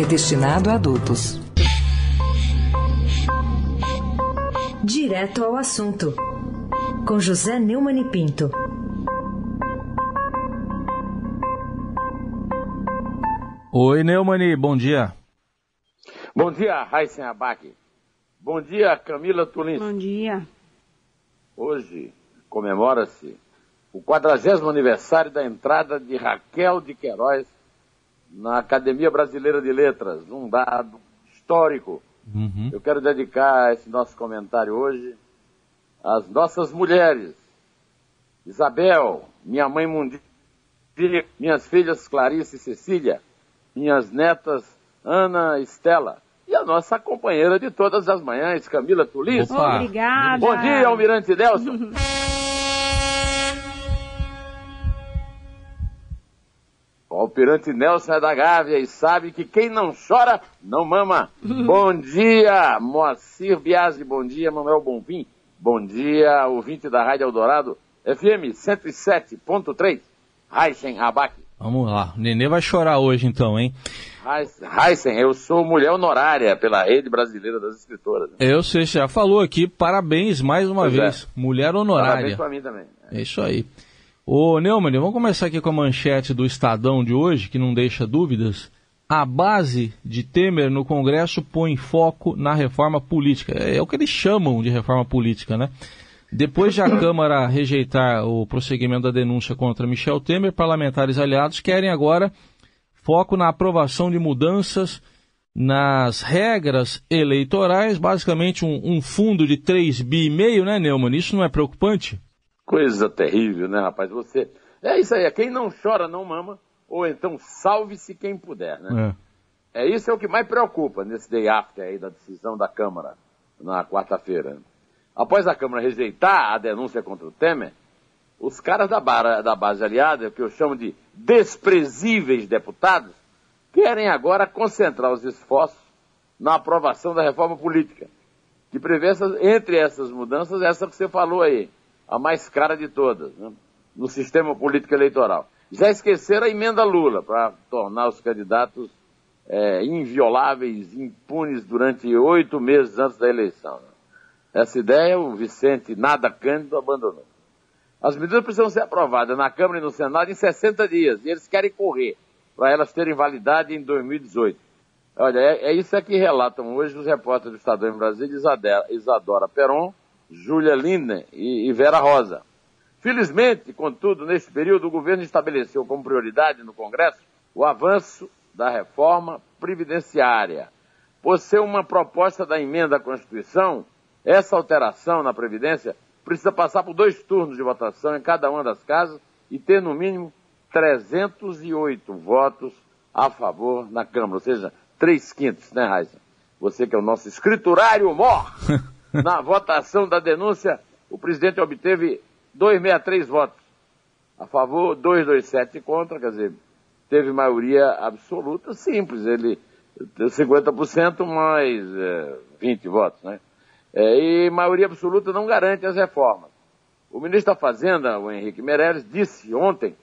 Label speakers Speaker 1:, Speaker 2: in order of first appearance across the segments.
Speaker 1: é destinado a adultos.
Speaker 2: Direto ao assunto. Com José Neumann e Pinto.
Speaker 3: Oi, Neumani, bom dia.
Speaker 4: Bom dia, Raíssen Abac. Bom dia, Camila Tulin.
Speaker 5: Bom dia.
Speaker 4: Hoje comemora-se o 40 aniversário da entrada de Raquel de Queiroz na Academia Brasileira de Letras, um dado histórico.
Speaker 3: Uhum.
Speaker 4: Eu quero dedicar esse nosso comentário hoje às nossas mulheres. Isabel, minha mãe Mundi, minhas filhas Clarice e Cecília, minhas netas Ana e Estela e a nossa companheira de todas as manhãs, Camila Tulis.
Speaker 3: Opa.
Speaker 5: Obrigada.
Speaker 4: Bom dia, Almirante Nelson. O Almirante Nelson é da Gávea e sabe que quem não chora, não mama. bom dia, Moacir Biasi, bom dia, Manuel Bonfim. Bom dia, ouvinte da Rádio Eldorado, FM 107.3, Raisen Abac.
Speaker 3: Vamos lá, o Nenê vai chorar hoje então, hein?
Speaker 4: Raisen, eu sou mulher honorária pela Rede Brasileira das Escritoras.
Speaker 3: Eu sei, você já falou aqui, parabéns mais uma
Speaker 4: Pois é.
Speaker 3: vez. Mulher
Speaker 4: Parabéns
Speaker 3: honorária.
Speaker 4: pra mim também.
Speaker 3: É isso aí. Ô, Neumann, vamos começar aqui com a manchete do Estadão de hoje, que não deixa dúvidas. A base de Temer no Congresso põe foco na reforma política. É, é o que eles chamam de reforma política, né? Depois de a Câmara rejeitar o prosseguimento da denúncia contra Michel Temer, parlamentares aliados querem agora foco na aprovação de mudanças nas regras eleitorais, basicamente um, um fundo de 3 bi e meio, né, Neumann? Isso não é preocupante?
Speaker 4: Coisa terrível, né, rapaz? Você. É isso aí, é quem não chora não mama, ou então salve-se quem puder, né?
Speaker 3: É.
Speaker 4: É isso é o que mais preocupa nesse day after aí da decisão da Câmara na quarta-feira. Após a Câmara rejeitar a denúncia contra o Temer, os caras da, bara- da base aliada, que eu chamo de desprezíveis deputados, querem agora concentrar os esforços na aprovação da reforma política, que prevê, essas- entre essas mudanças, essa que você falou aí, a mais cara de todas, né? no sistema político eleitoral. Já esqueceram a emenda Lula para tornar os candidatos é, invioláveis, impunes durante oito meses antes da eleição. né? Essa ideia o Vicente Nada Cândido abandonou. As medidas precisam ser aprovadas na Câmara e no Senado em 60 dias, e eles querem correr para elas terem validade em 2018. Olha, é, é isso é que relatam hoje os repórteres do Estadão em Brasília, Isadora Peron, Júlia Lindner e, e Vera Rosa. Felizmente, contudo, neste período, o governo estabeleceu como prioridade no Congresso o avanço da reforma previdenciária. Por ser uma proposta da emenda à Constituição, essa alteração na Previdência precisa passar por dois turnos de votação em cada uma das casas e ter, no mínimo, 308 votos a favor na Câmara, ou seja, três quintos, né, Raíssa? Você que é o nosso escriturário mor, na votação da denúncia, o presidente obteve 263 votos a favor, 227 contra, quer dizer, teve maioria absoluta simples, ele 50% mais é, 20 votos, né? É, e maioria absoluta não garante as reformas. O ministro da Fazenda, o Henrique Meirelles, disse ontem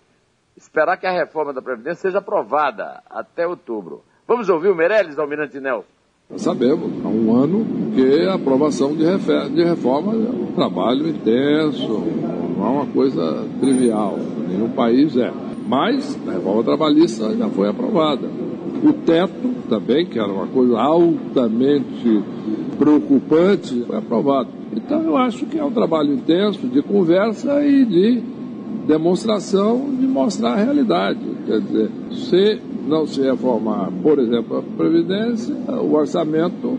Speaker 4: esperar que a reforma da Previdência seja aprovada até outubro. Vamos ouvir o Meirelles, Almirante Nelson.
Speaker 6: Sabemos, há um ano, que a aprovação de, de reforma é um trabalho intenso, não é uma coisa trivial, nenhum país é. Mas a reforma trabalhista já foi aprovada. O teto também, que era uma coisa altamente preocupante, foi aprovado. Então eu acho que é um trabalho intenso de conversa e de demonstração de mostrar a realidade. Quer dizer, se não se reformar, por exemplo, a Previdência, o orçamento,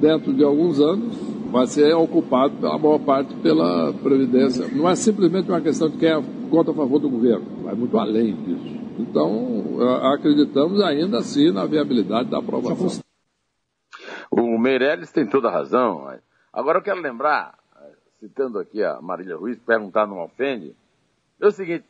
Speaker 6: dentro de alguns anos, vai ser ocupado pela maior parte pela Previdência. Não é simplesmente uma questão de quem é contra a favor do governo, vai muito além disso. Então, acreditamos ainda assim na viabilidade da aprovação.
Speaker 4: O Meirelles tem toda a razão. Agora eu quero lembrar, citando aqui a Marília Ruiz, perguntar não ofende, é o seguinte,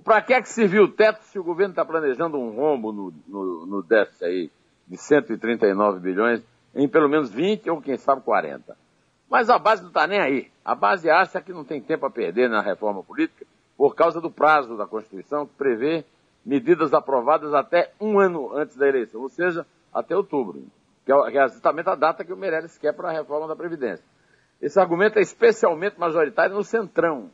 Speaker 4: para que é que serviu o teto se o governo está planejando um rombo no, no, no déficit aí de 139 bilhões em pelo menos 20 ou quem sabe 40? Mas a base não está nem aí. A base acha que não tem tempo a perder na reforma política por causa do prazo da Constituição que prevê medidas aprovadas até um ano antes da eleição, ou seja, até outubro, que é, é justamente a data que o Meirelles quer para a reforma da Previdência. Esse argumento é especialmente majoritário no Centrão.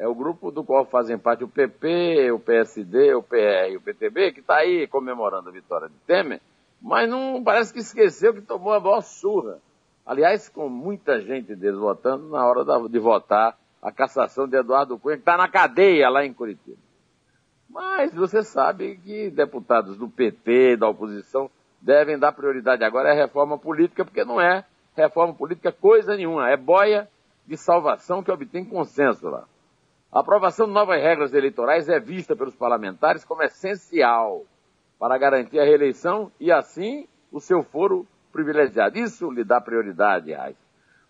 Speaker 4: É o grupo do qual fazem parte o PP, o PSD, o PR e o PTB, que está aí comemorando a vitória de Temer, mas não parece que esqueceu que tomou a maior surra. Aliás, com muita gente deles votando na hora de votar a cassação de Eduardo Cunha, que está na cadeia lá em Curitiba. Mas você sabe que deputados do PT, da oposição, devem dar prioridade agora à reforma política, porque não é reforma política coisa nenhuma, é boia de salvação que obtém consenso lá. A aprovação de novas regras eleitorais é vista pelos parlamentares como essencial para garantir a reeleição e, assim, o seu foro privilegiado. Isso lhe dá prioridade, Reis.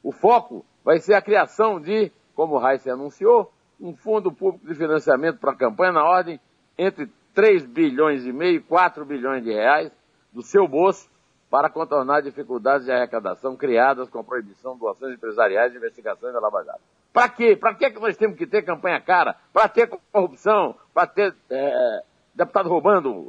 Speaker 4: O foco vai ser a criação de, como o Reis anunciou, um fundo público de financiamento para a campanha na ordem entre 3 bilhões e meio e 4 bilhões de reais do seu bolso para contornar dificuldades de arrecadação criadas com a proibição de doações empresariais e investigações da Lava Jato. Para quê? Para que nós temos que ter campanha cara? Para ter corrupção? Para ter é, deputado roubando?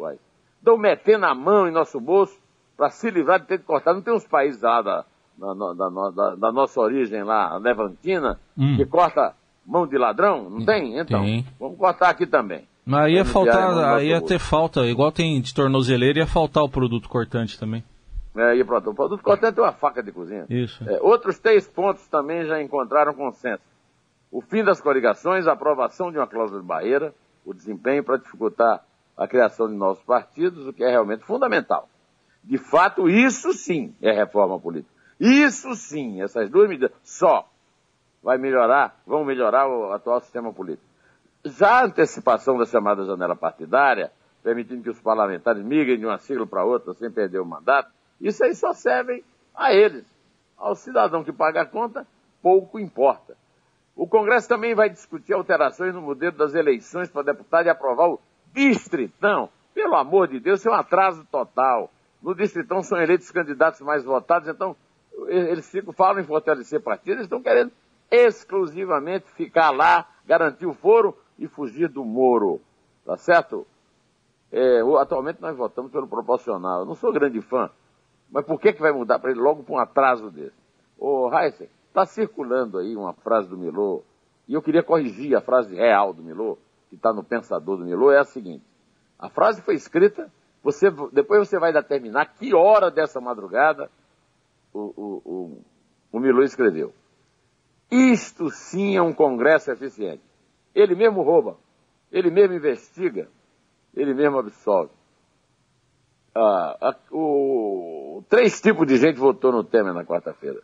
Speaker 4: Estão metendo a mão em nosso bolso para se livrar de ter que cortar. Não tem uns países lá da, da, da, da, nossa origem lá, levantina, hum. que corta mão de ladrão? Não tem? Então, tem. vamos cortar aqui também.
Speaker 3: Mas aí ia faltar, aí ia ter falta, igual tem de tornozeleira, ia faltar o produto cortante também.
Speaker 4: É, e pronto, o produto cortante é uma faca de cozinha.
Speaker 3: Isso.
Speaker 4: É, outros três pontos também já encontraram consenso. O fim das coligações, a aprovação de uma cláusula de barreira, o desempenho para dificultar a criação de novos partidos, o que é realmente fundamental. De fato, isso sim é reforma política. Isso sim, essas duas medidas só vai melhorar, vão melhorar o atual sistema político. Já a antecipação da chamada janela partidária, permitindo que os parlamentares migrem de uma sigla para outra sem perder o mandato, isso aí só serve a eles. Ao cidadão que paga a conta, pouco importa. O Congresso também vai discutir alterações no modelo das eleições para deputado e aprovar o distritão. Pelo amor de Deus, isso é um atraso total. No distritão são eleitos os candidatos mais votados, então eles falam em fortalecer partidos, eles estão querendo exclusivamente ficar lá, garantir o foro e fugir do Moro. Tá certo? É, atualmente nós votamos pelo proporcional. Eu não sou grande fã, mas por que, que vai mudar para ele logo com um atraso desse? Ô, Heisen, está circulando aí uma frase do Milô, e eu queria corrigir a frase real do Milô, que está no pensador do Milô, é a seguinte. A frase foi escrita, você, depois você vai determinar que hora dessa madrugada o, o, o, o Milô escreveu. Isto sim é um congresso eficiente. Ele mesmo rouba, ele mesmo investiga, ele mesmo absolve. Ah, o, três tipos de gente votou no Temer na quarta-feira.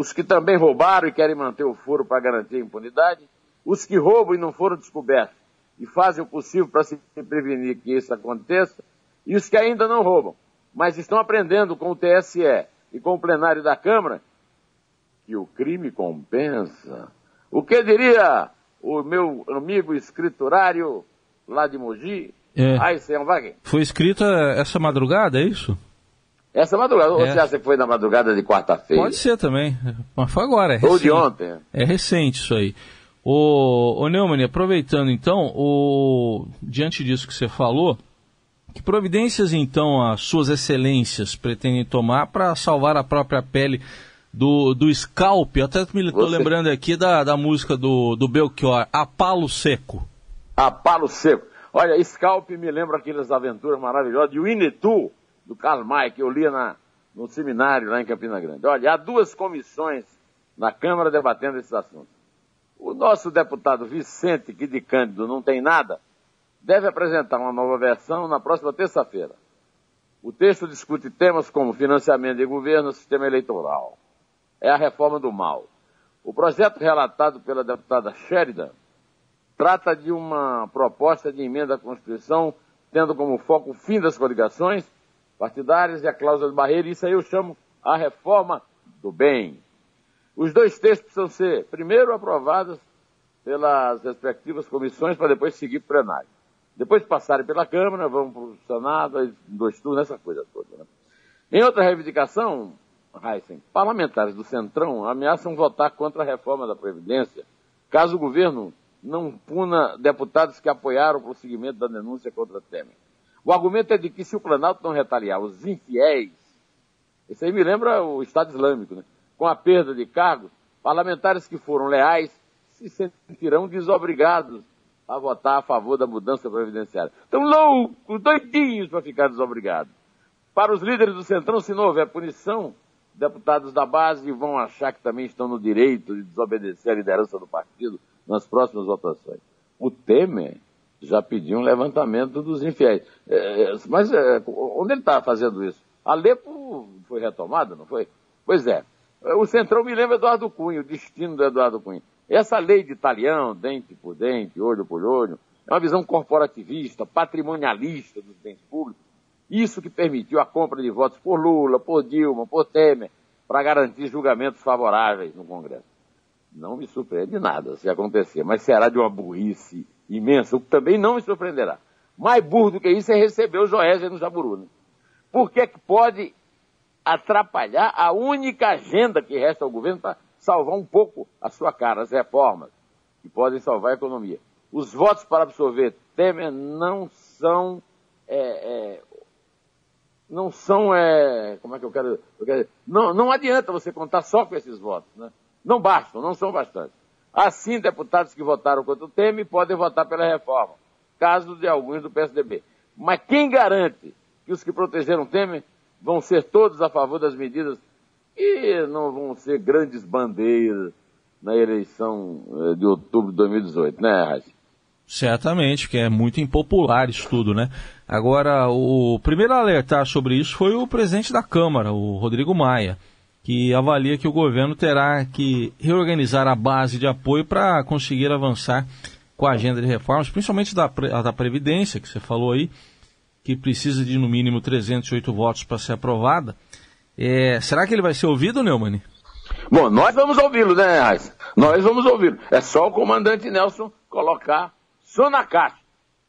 Speaker 4: Os que também roubaram e querem manter o foro para garantir a impunidade, os que roubam e não foram descobertos e fazem o possível para se prevenir que isso aconteça, e os que ainda não roubam, mas estão aprendendo com o TSE e com o plenário da Câmara que o crime compensa. O que diria o meu amigo escriturário lá de Mogi,
Speaker 3: é. Foi escrita essa madrugada, é isso?
Speaker 4: Essa madrugada. Ou é. você acha que foi na madrugada de quarta-feira?
Speaker 3: Pode ser também. Mas foi agora, é
Speaker 4: recente. Ou de ontem.
Speaker 3: É recente isso aí. O, o Neumann, aproveitando então, o, diante disso que você falou, que providências então as suas excelências pretendem tomar para salvar a própria pele do, do Scalp? Até me estou lembrando aqui da, da música do, do Belchior, A Palo Seco.
Speaker 4: A Palo Seco. Olha, Scalp me lembra aquelas aventuras maravilhosas de Winnetou, do Karl May, que eu lia na, no seminário lá em Campina Grande. Olha, há duas comissões na Câmara debatendo esses assuntos. O nosso deputado Vicente, que de Cândido não tem nada, deve apresentar uma nova versão na próxima terça-feira. O texto discute temas como financiamento de governo, sistema eleitoral. É a reforma do mal. O projeto relatado pela deputada Sheridan trata de uma proposta de emenda à Constituição tendo como foco o fim das coligações partidárias e a cláusula de barreira, isso aí eu chamo a reforma do bem. Os dois textos precisam ser, primeiro, aprovados pelas respectivas comissões para depois seguir para o plenário. Depois de passarem pela Câmara, vão para o Senado, dois turnos, essa coisa toda. Né? Em outra reivindicação, Heisen, parlamentares do Centrão ameaçam votar contra a reforma da Previdência, caso o governo não puna deputados que apoiaram o prosseguimento da denúncia contra Temer. O argumento é de que se o Planalto não retaliar os infiéis, isso aí me lembra o Estado Islâmico, né? com a perda de cargos, parlamentares que foram leais se sentirão desobrigados a votar a favor da mudança previdenciária. Estão loucos, doidinhos para ficar desobrigados. Para os líderes do Centrão, se não houver punição, deputados da base vão achar que também estão no direito de desobedecer a liderança do partido nas próximas votações. O Temer já pediu um levantamento dos infiéis. É, é mas é, onde ele está fazendo isso? Alepo foi retomada, não foi? Pois é. O Centrão me lembra Eduardo Cunha, o destino do Eduardo Cunha. Essa lei de talião, dente por dente, olho por olho, é uma visão corporativista, patrimonialista dos bens públicos. Isso que permitiu a compra de votos por Lula, por Dilma, por Temer, para garantir julgamentos favoráveis no Congresso. Não me surpreende nada se acontecer, mas será de uma burrice imensa, o que também não me surpreenderá. Mais burro do que isso é receber o Joésia no Jaburu. Né? Por que, que pode atrapalhar a única agenda que resta ao governo para salvar um pouco a sua cara, as reformas, que podem salvar a economia. Os votos para absorver Temer não são. É, é, não são. É, como é que eu quero, eu quero dizer? Não, não adianta você contar só com esses votos. Né? Não bastam, não são bastantes. Assim, deputados que votaram contra o Temer podem votar pela reforma, caso de alguns do PSDB. Mas quem garante que os que protegeram Temer vão ser todos a favor das medidas e não vão ser grandes bandeiras na eleição eh, de outubro de 2018, né, Raíssa?
Speaker 3: Certamente, que é muito impopular isso tudo, né? Agora, o primeiro a alertar sobre isso foi o presidente da Câmara, o Rodrigo Maia, que avalia que o governo terá que reorganizar a base de apoio para conseguir avançar com a agenda de reformas, principalmente da, da Previdência, que você falou aí, que precisa de no mínimo 308 votos para ser aprovada. É, será que ele vai ser ouvido, Neumann?
Speaker 4: Bom, nós vamos ouvi-lo, né, Raiz? Nós vamos ouvi-lo. É só o comandante Nelson colocar só na caixa.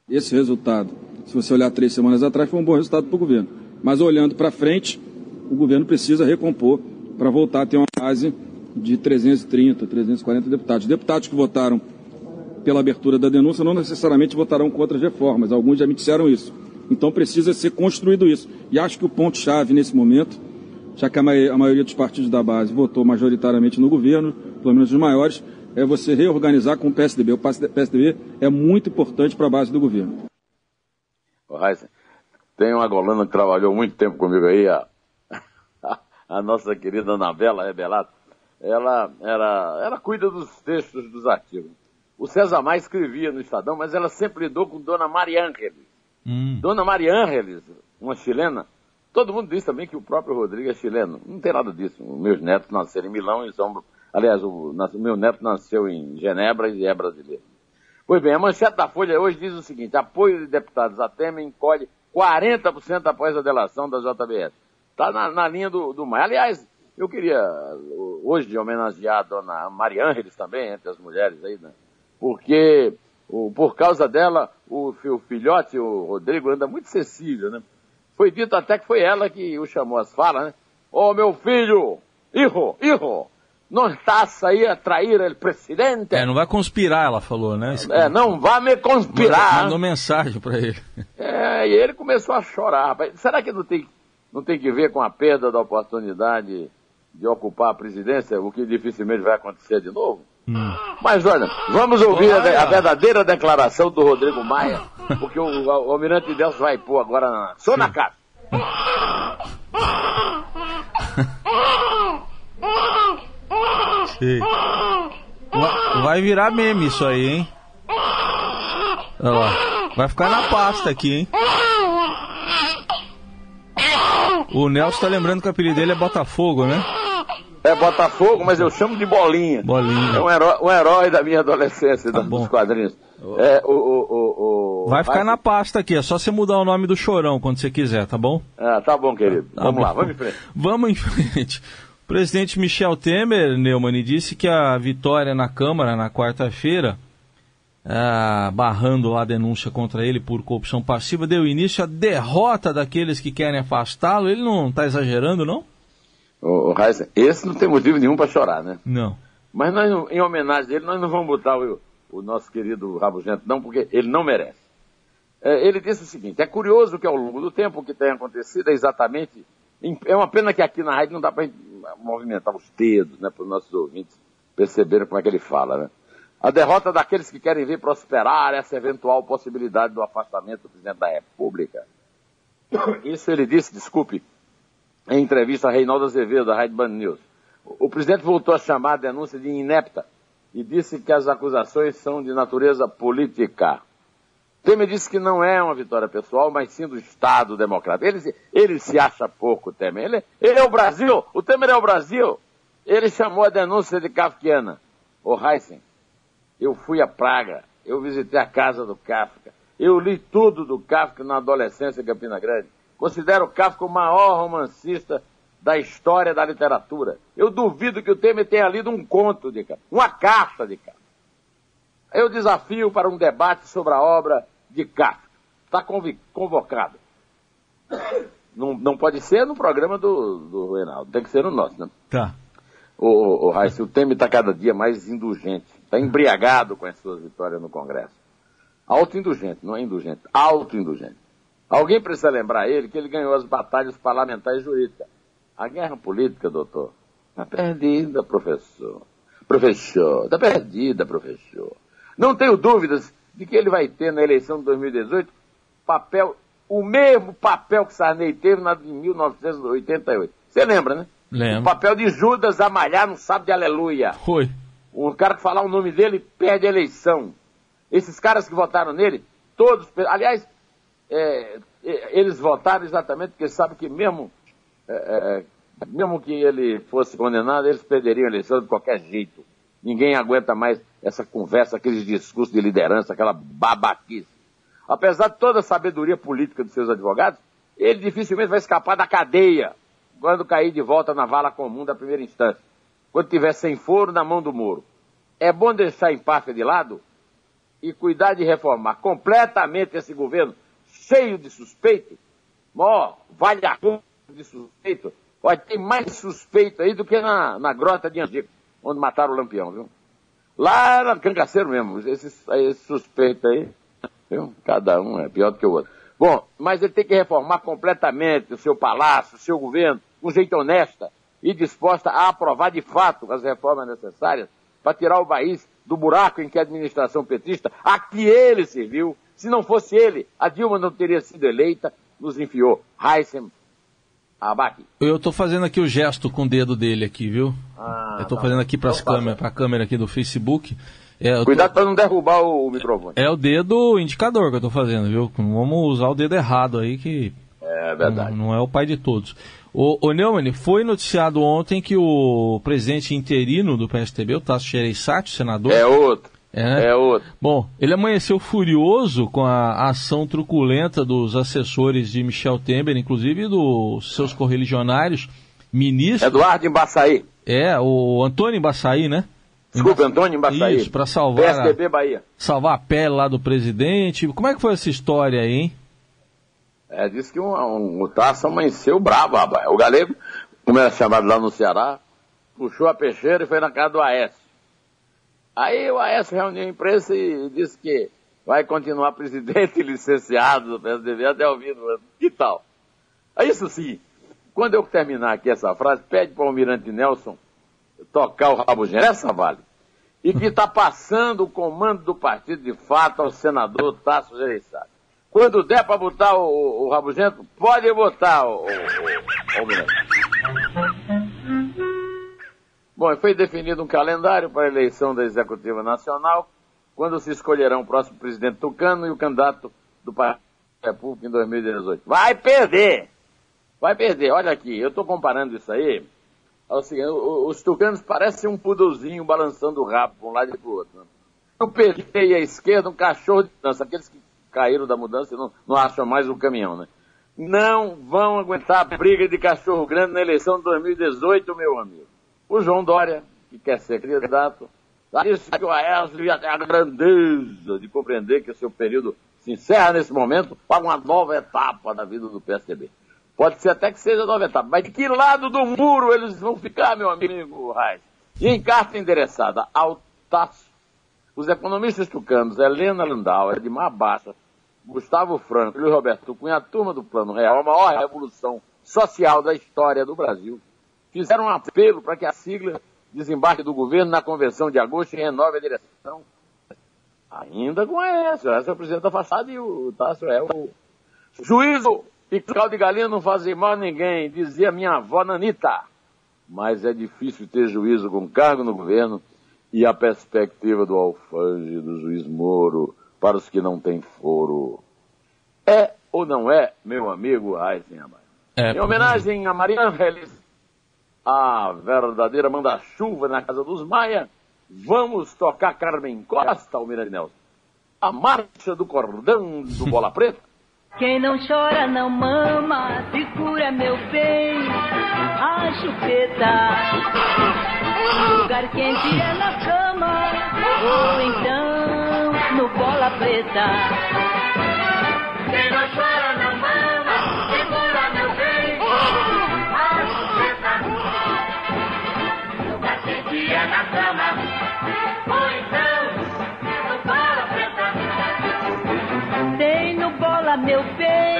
Speaker 5: Esse resultado, se você olhar três semanas atrás, foi um bom resultado para o governo. Mas olhando para frente, o governo precisa recompor para voltar a ter uma base de 330, 340 deputados. Deputados que votaram pela abertura da denúncia não necessariamente votarão contra as reformas, alguns já me disseram isso. Então precisa ser construído isso. E acho que o ponto-chave nesse momento já que a maioria dos partidos da base votou majoritariamente no governo, pelo menos os maiores, é você reorganizar com o PSDB. O PSDB é muito importante para a base do governo.
Speaker 4: tem uma golana que trabalhou muito tempo comigo aí, a, a nossa querida Anabela Rebelato. Ela, ela, ela cuida dos textos dos artigos. O César Maia escrevia no Estadão, mas ela sempre lidou com Dona Maria Ângeles. Hum. Dona Maria Ângeles, uma chilena, Todo mundo diz também que o próprio Rodrigo é chileno. Não tem nada disso. Meus netos nasceram em Milão e são. Aliás, o, o meu neto nasceu em Genebra e é brasileiro. Pois bem, a manchete da Folha hoje diz o seguinte: apoio de deputados a Temer encolhe 40% após a delação da JBS. Está na, na, linha do, do Maia. Aliás, eu queria hoje homenagear a dona Maria Ângeles também, entre as mulheres aí, né? Porque o, por causa dela, o, o filhote, o Rodrigo, anda muito sensível, né? Foi dito até que foi ela que o chamou as falas, né? Ô oh, meu filho, hijo, hijo, não estás aí a trair o presidente?
Speaker 3: É, não vai conspirar, ela falou, né?
Speaker 4: É, não vai me conspirar.
Speaker 3: Mandou mensagem para ele.
Speaker 4: É, e ele começou a chorar. Será que não tem, não tem que ver com a perda da oportunidade de ocupar a presidência, o que dificilmente vai acontecer de novo? Hum. Mas olha, vamos ouvir a, a, verdadeira declaração do Rodrigo Maia, porque o, o, o Almirante Deus vai pôr agora na, só na casa.
Speaker 3: Vai virar meme isso aí, hein? Olha lá. Vai ficar na pasta aqui, hein? O Nelson tá lembrando que o apelido dele é Botafogo, né?
Speaker 4: É Botafogo, mas eu chamo de Bolinha.
Speaker 3: Bolinha.
Speaker 4: É um herói, um herói da minha adolescência,
Speaker 3: Tá
Speaker 4: dos quadrinhos. É, o, o, o, o-
Speaker 3: Vai ficar na pasta aqui, é só você mudar o nome do Chorão quando você quiser, tá bom?
Speaker 4: Ah, tá bom, querido.
Speaker 3: Tá
Speaker 4: vamos
Speaker 3: bom.
Speaker 4: lá, vamos em frente.
Speaker 3: Vamos em frente. O presidente Michel Temer, Neumann, disse que a vitória na Câmara na quarta-feira, ah, barrando lá a denúncia contra ele por corrupção passiva, deu início à derrota daqueles que querem afastá-lo. Ele não está exagerando, não?
Speaker 4: O, Heisen, esse não tem motivo nenhum para chorar, né?
Speaker 3: Não.
Speaker 4: Mas nós, em homenagem dele, nós não vamos botar o, o nosso querido Rabugento, não, porque ele não merece. É, ele disse o seguinte: é curioso que ao longo do tempo o que tem acontecido é exatamente. É uma pena que aqui na rádio não dá para movimentar os dedos, né, para os nossos ouvintes perceberem como é que ele fala, né? A derrota daqueles que querem ver prosperar essa eventual possibilidade do afastamento do presidente da República. Isso ele disse, desculpe, em entrevista a Reinaldo Azevedo, da Rádio Band News. O o presidente voltou a chamar a denúncia de inepta e disse que as acusações são de natureza política. Temer disse que não é uma vitória pessoal, mas sim do Estado democrático. Ele, se- ele se acha pouco, Temer. Ele, ele é o Brasil, o Temer é o Brasil. Ele chamou a denúncia de kafkiana. Ô Heisen, eu fui a Praga, eu visitei a casa do Kafka, eu li tudo do Kafka na adolescência em Campina Grande. Considero o Kafka o maior romancista da história da literatura. Eu duvido que o Temer tenha lido um conto de Kafka, uma carta de Kafka. Eu desafio para um debate sobre a obra de Kafka. Está convocado. Não, não pode ser no programa do, do Reinaldo, tem que ser no nosso, né?
Speaker 3: Tá.
Speaker 4: O, o, o Raíssa, o Temer está cada dia mais indulgente, está embriagado com as suas vitórias no Congresso. Autoindulgente, não é indulgente, autoindulgente. Alguém precisa lembrar ele que ele ganhou as batalhas parlamentares jurídicas. A guerra política, doutor, está perdida, professor. Professor, está perdida, professor. Não tenho dúvidas de que ele vai ter na eleição de 2018 papel, o mesmo papel que Sarney teve na de 1988. Você lembra, né?
Speaker 3: Lembro.
Speaker 4: O papel de Judas a malhar no sábado de aleluia.
Speaker 3: Foi.
Speaker 4: Um cara que falar o nome dele perde a eleição. Esses caras que votaram nele, todos. Aliás, é, é, eles votaram exatamente porque sabem que mesmo, é, é, mesmo que ele fosse condenado, eles perderiam a eleição de qualquer jeito. Ninguém aguenta mais essa conversa, aqueles discursos de liderança, aquela babaquice. Apesar de toda a sabedoria política dos seus advogados, ele dificilmente vai escapar da cadeia quando cair de volta na vala comum da primeira instância. Quando tiver sem foro na mão do Moro. É bom deixar a empáfia de lado e cuidar de reformar completamente esse governo cheio de suspeito. Ó, vale a de suspeito. Olha, tem mais suspeito aí do que na, na grota de Angico, onde mataram o Lampião, viu? Lá era cangaceiro mesmo, esses, esses suspeitos aí, viu? Cada um é pior do que o outro. Bom, mas ele tem que reformar completamente o seu palácio, o seu governo, com jeito honesta e disposta a aprovar de fato as reformas necessárias para tirar o país do buraco em que a administração petista, a que ele serviu, se não fosse ele, a Dilma não teria sido eleita, nos enfiou. Heisen Abac.
Speaker 3: Eu tô fazendo aqui o gesto com o dedo dele aqui, viu?
Speaker 4: Ah,
Speaker 3: eu tô
Speaker 4: tá.
Speaker 3: fazendo aqui para
Speaker 4: Então tá
Speaker 3: câmera, câmera aqui do Facebook. É, eu tô-
Speaker 4: Cuidado para não derrubar o, o microfone.
Speaker 3: é o dedo indicador que eu tô fazendo, viu? Não vamos usar o dedo errado aí, que
Speaker 4: É verdade.
Speaker 3: não, não é o pai de todos. O, o Neumann, foi noticiado ontem que o presidente interino do PSTB, o Tasso Gereissati, senador...
Speaker 4: É outro.
Speaker 3: É, né?
Speaker 4: É outro.
Speaker 3: Bom, ele amanheceu furioso com a ação truculenta dos assessores de Michel Temer, inclusive dos seus correligionários, ministros.
Speaker 4: Eduardo Embaçaí.
Speaker 3: É, o Antônio Embaçaí, né?
Speaker 4: Desculpa, Antônio Embaçaí.
Speaker 3: Isso, para salvar, a-
Speaker 4: PSDB Bahia.
Speaker 3: salvar a pele lá do presidente. Como é que foi essa história aí, hein?
Speaker 4: É, disse que um, um, o Tasso amanheceu bravo, rapaz. O galego, como era chamado lá no Ceará, puxou a peixeira e foi na casa do Aécio. Aí o Aécio reuniu a imprensa e disse que vai continuar presidente e licenciado do PSDB até o fim. Que tal? Aí, Isso sim, quando eu terminar aqui essa frase, pede para o Almirante Nelson tocar o rabo essa vale. E que está passando o comando do partido de fato ao senador Tasso Gereissati. Quando der para botar o, o, rabugento, pode botar o, o, o. Bom, foi definido um calendário para a eleição da Executiva Nacional, quando se escolherão o próximo presidente tucano e o candidato do Partido República em 2018. Vai perder! Vai perder. Olha aqui, eu estou comparando isso aí seguinte, os tucanos parecem um puduzinho balançando o rabo para um lado e para o outro. Né? Eu peguei à esquerda um cachorro de dança, aqueles que caíram da mudança e não, não acham mais o caminhão, né? Não vão aguentar a briga de cachorro grande na eleição de 2018, meu amigo. O João Dória, que quer ser candidato, isso que o Aécio ia ter a grandeza de compreender que o seu período se encerra nesse momento para uma nova etapa da vida do PSDB. Pode ser até que seja nova etapa, mas de que lado do muro eles vão ficar, meu amigo Reis? E em carta endereçada ao Tasso, os economistas tucanos Helena Landau, Edmar Baixa, Gustavo Franco Luiz Roberto Cunha, a turma do Plano Real, a maior revolução social da história do Brasil, fizeram um apelo para que a sigla desembarque do governo na convenção de agosto e renove a direção. Ainda com essa, essa é o presidente da fachada e o Tássio é o juízo e caldo de galinha não fazem mal a ninguém, dizia minha avó Nanita. Mas é difícil ter juízo com cargo no governo e a perspectiva do alfange do juiz Moro para os que não têm foro. É ou não é, meu amigo Eisenhower? É, em homenagem a Maria Ângeles, a verdadeira manda-chuva na casa dos Maia, vamos tocar Carmen Costa, Almirante Nelson. A marcha do cordão do Bola Preta.
Speaker 7: Quem não chora não mama, segura meu bem, a chupeta. Lugar quente é na cama, ou então bola preta. Quem não chora não mama, segura meu bem, a chupeta. Lugar quente é na cama, ou então no bola preta. Tem no bola meu bem.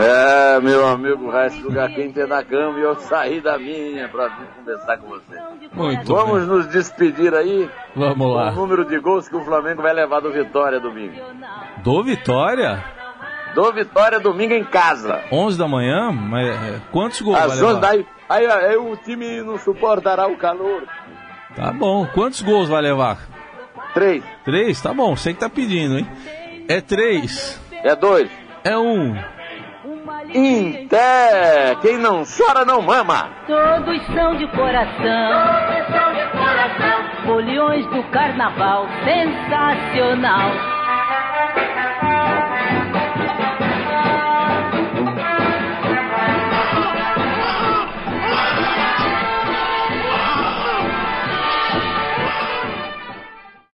Speaker 4: É, meu amigo, resto lugar quente é na cama e eu saí da minha para vir conversar com você.
Speaker 3: Muito
Speaker 4: Vamos
Speaker 3: bem.
Speaker 4: nos despedir aí.
Speaker 3: Vamos lá.
Speaker 4: O número de gols que o Flamengo vai levar do Vitória domingo.
Speaker 3: Do Vitória?
Speaker 4: Do Vitória domingo em casa.
Speaker 3: 11 da manhã? Mas é, quantos gols vai
Speaker 4: Às
Speaker 3: levar?
Speaker 4: 11 daí, aí, aí o time não suportará o calor.
Speaker 3: Tá bom. Quantos gols vai levar?
Speaker 4: Três.
Speaker 3: Três? Tá bom. Você que tá pedindo, hein? É três.
Speaker 4: É dois.
Speaker 3: É um.
Speaker 4: Inter. Quem não chora não mama.
Speaker 7: Todos são de coração. Todos são de coração. Foliões do carnaval, sensacional.